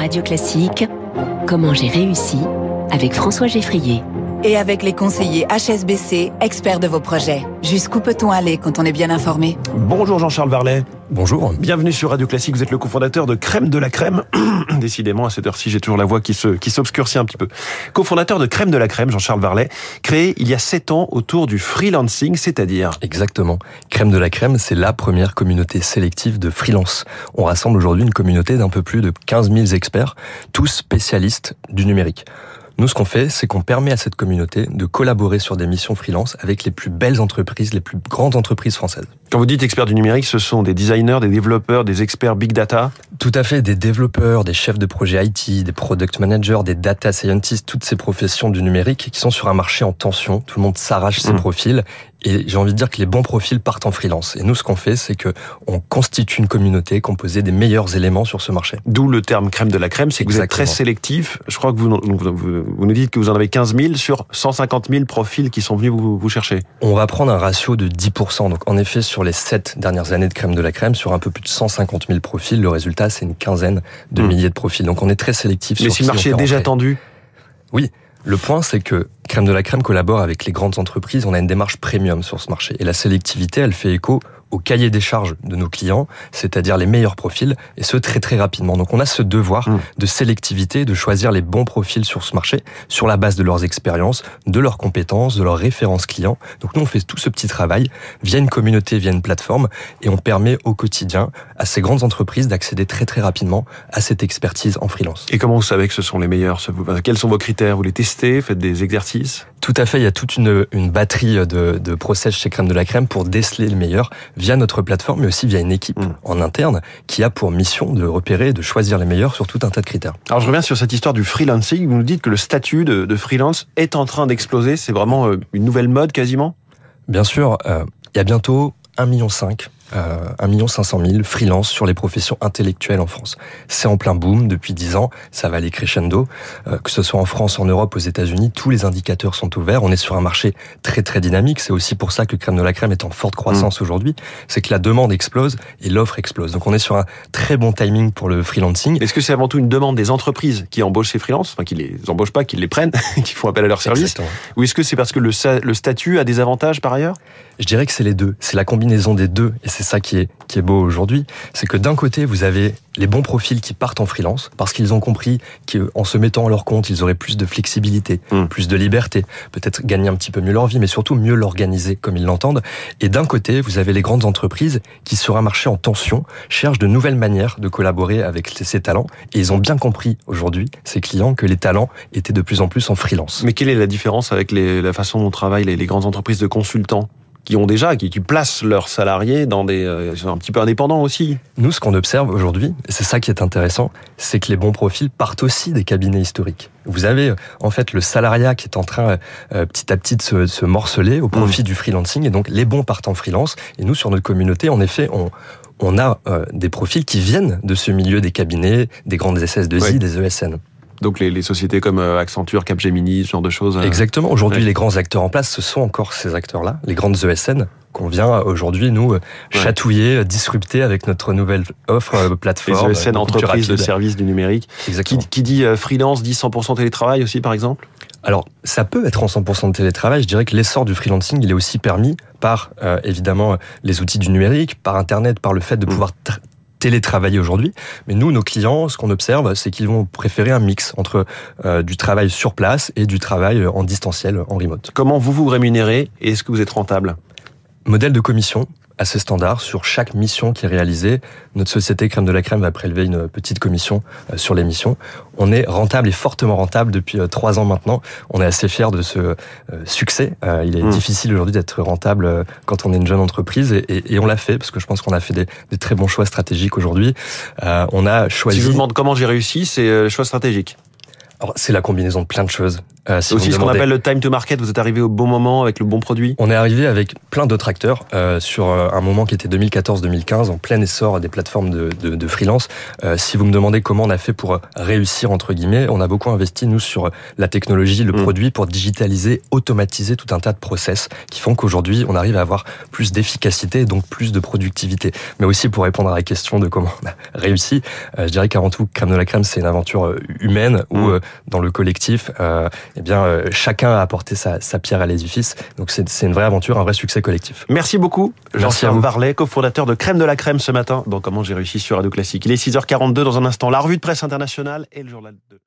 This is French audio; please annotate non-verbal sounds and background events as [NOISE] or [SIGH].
Radio Classique, Comment j'ai réussi avec François Geffrier. Et avec les conseillers HSBC, experts de vos projets. Jusqu'où peut-on aller quand on est bien informé? Bonjour Jean-Charles Varlet. Bonjour. Bienvenue sur Radio Classique. Vous êtes le cofondateur de Crème de la Crème. [CLEARS THROAT] Décidément, à cette heure-ci, j'ai toujours la voix qui se qui s'obscurcit un petit peu. Cofondateur de Crème de la Crème, Jean-Charles Varlet, créé il y a sept ans autour du freelancing, c'est-à-dire Exactement. Crème de la Crème, c'est la première communauté sélective de freelance. On rassemble aujourd'hui une communauté d'un peu plus de 15 000 experts, tous spécialistes du numérique. Nous, ce qu'on fait, c'est qu'on permet à cette communauté de collaborer sur des missions freelance avec les plus belles entreprises, les plus grandes entreprises françaises. Quand vous dites experts du numérique, ce sont des designers, des développeurs, des experts big data Tout à fait, des développeurs, des chefs de projet IT, des product managers, des data scientists, toutes ces professions du numérique qui sont sur un marché en tension. Tout le monde s'arrache ses Mmh. profils et j'ai envie de dire que les bons profils partent en freelance. Et nous, ce qu'on fait, c'est que on constitue une communauté composée des meilleurs éléments sur ce marché. D'où le terme crème de la crème, c'est que vous êtes très sélectif. Je crois que vous, vous, vous- vous nous dites que vous en avez 15 000 sur 150 000 profils qui sont venus vous, vous chercher. On va prendre un ratio de 10%. Donc, en effet, sur les 7 dernières années de crème de la crème, sur un peu plus de 150 000 profils, le résultat, c'est une quinzaine de Hmm. milliers de profils. Donc, on est très sélectif Mais sur si le marché est déjà tendu, Oui. Le point, c'est que Crème de la Crème collabore avec les grandes entreprises. On a une démarche premium sur ce marché. Et la sélectivité, elle fait écho au cahier des charges de nos clients, c'est-à-dire les meilleurs profils, et ce très très rapidement. Donc on a ce devoir Mm. de sélectivité, de choisir les bons profils sur ce marché, sur la base de leurs expériences, de leurs compétences, de leurs références clients. Donc nous on fait tout ce petit travail via une communauté, via une plateforme, et on permet au quotidien à ces grandes entreprises d'accéder très très rapidement à cette expertise en freelance. et comment vous savez que ce sont les meilleurs? Quels sont vos critères? Vous les testez? Faites des exercices? Tout à fait, il y a toute une, une batterie de, de process chez Crème de la Crème pour déceler le meilleur via notre plateforme, mais aussi via une équipe Mm. en interne qui a pour mission de repérer et de choisir les meilleurs sur tout un tas de critères. Alors je reviens sur cette histoire du freelancing. Vous nous dites que le statut de, de freelance est en train d'exploser. C'est vraiment euh, une nouvelle mode quasiment? Bien sûr, euh, il y a bientôt 1,5 million, 1 million 500 000 freelance sur les professions intellectuelles en France. C'est en plein boom depuis 10 ans, ça va aller crescendo, euh, que ce soit en France, en Europe, aux États-Unis, tous les indicateurs sont ouverts. On est sur un marché très très dynamique. C'est aussi pour ça que Crème de la Crème est en forte croissance aujourd'hui. C'est que la demande explose et l'offre explose. Donc on est sur un très bon timing pour le freelancing. Est-ce que c'est avant tout une demande des entreprises qui embauchent ces freelances, enfin qui les embauchent pas, qui les prennent, [LAUGHS] qui font appel à leurs services. Ou est-ce que c'est parce que le statut a des avantages par ailleurs? Je dirais que c'est les deux. C'est la combinaison des deux. Et c'est ça qui est, qui est beau aujourd'hui. C'est que d'un côté, vous avez les bons profils qui partent en freelance parce qu'ils ont compris qu'en se mettant à leur compte, ils auraient plus de flexibilité, Mm. plus de liberté, peut-être gagner un petit peu mieux leur vie, mais surtout mieux l'organiser comme ils l'entendent. Et d'un côté, vous avez les grandes entreprises qui, sur un marché en tension, cherchent de nouvelles manières de collaborer avec ces talents. Et ils ont bien compris aujourd'hui, ces clients, que les talents étaient de plus en plus en freelance. Mais quelle est la différence avec les- la façon dont travaillent les, les grandes entreprises de consultants? Qui ont déjà, qui, qui placent leurs salariés dans des, euh, ils sont un petit peu indépendants aussi. Nous, ce qu'on observe aujourd'hui, et c'est ça qui est intéressant, c'est que les bons profils partent aussi des cabinets historiques. Vous avez euh, en fait le salariat qui est en train euh, petit à petit de se, de se morceler au profit du freelancing, et donc les bons partent en freelance. Et nous, sur notre communauté, en effet, on, on a euh, des profils qui viennent de ce milieu des cabinets, des grandes SS2I, Oui. des ESN. Donc les, les sociétés comme euh, Accenture, Capgemini, ce genre de choses. euh, Exactement. Aujourd'hui, ouais. les grands acteurs en place, ce sont encore ces acteurs-là, les grandes ESN qu'on vient euh, aujourd'hui nous chatouiller, disrupter avec notre nouvelle offre euh, Les plateforme. ESN, entreprises de services du numérique. Qui, Exactement. qui dit freelance dit 100% télétravail aussi, par exemple? Alors, ça peut être en 100% de télétravail. Je dirais que l'essor du freelancing, il est aussi permis par, euh, évidemment, les outils du numérique, par Internet, par le fait de Mm. pouvoir télétravailler aujourd'hui. Mais nous, nos clients, ce qu'on observe, c'est qu'ils vont préférer un mix entre euh, du travail sur place et du travail en distanciel, en remote. Comment vous vous rémunérez et est-ce que vous êtes rentable? Modèle de commission assez standard sur chaque mission qui est réalisée. Notre société Crème de la Crème va prélever une petite commission euh, sur les missions. On est rentable et fortement rentable depuis euh, trois ans maintenant. On est assez fiers de ce euh, succès. Il est Mm. difficile aujourd'hui d'être rentable quand on est une jeune entreprise et, et- et on l'a fait parce que je pense qu'on a fait des, des très bons choix stratégiques aujourd'hui. Euh, on a choisi. Si je vous demande comment j'ai réussi, c'est choix stratégique. C'est la combinaison de plein de choses. Euh, si aussi ce qu'on appelle le time to market, vous êtes arrivé au bon moment avec le bon produit On est arrivé avec plein d'autres acteurs euh, sur euh, un moment qui était 2014-2015, en plein essor des plateformes de, de, de freelance. Euh, si vous me demandez comment on a fait pour réussir, entre guillemets, on a beaucoup investi, nous, sur la technologie, le mm. produit, pour digitaliser, automatiser tout un tas de process qui font qu'aujourd'hui, on arrive à avoir plus d'efficacité et donc plus de productivité. Mais aussi pour répondre à la question de comment on a réussi, je dirais qu'avant tout, Crème de la Crème, c'est une aventure humaine où, mm. Dans le collectif, eh bien, euh, chacun a apporté sa, pierre à l'édifice. Donc, c'est une vraie aventure, un vrai succès collectif. Merci beaucoup, Jean-Pierre Varlet, cofondateur de Crème de la Crème ce matin dans Comment j'ai réussi sur Radio Classique. Il est 6h42 dans un instant. La revue de presse internationale et le journal de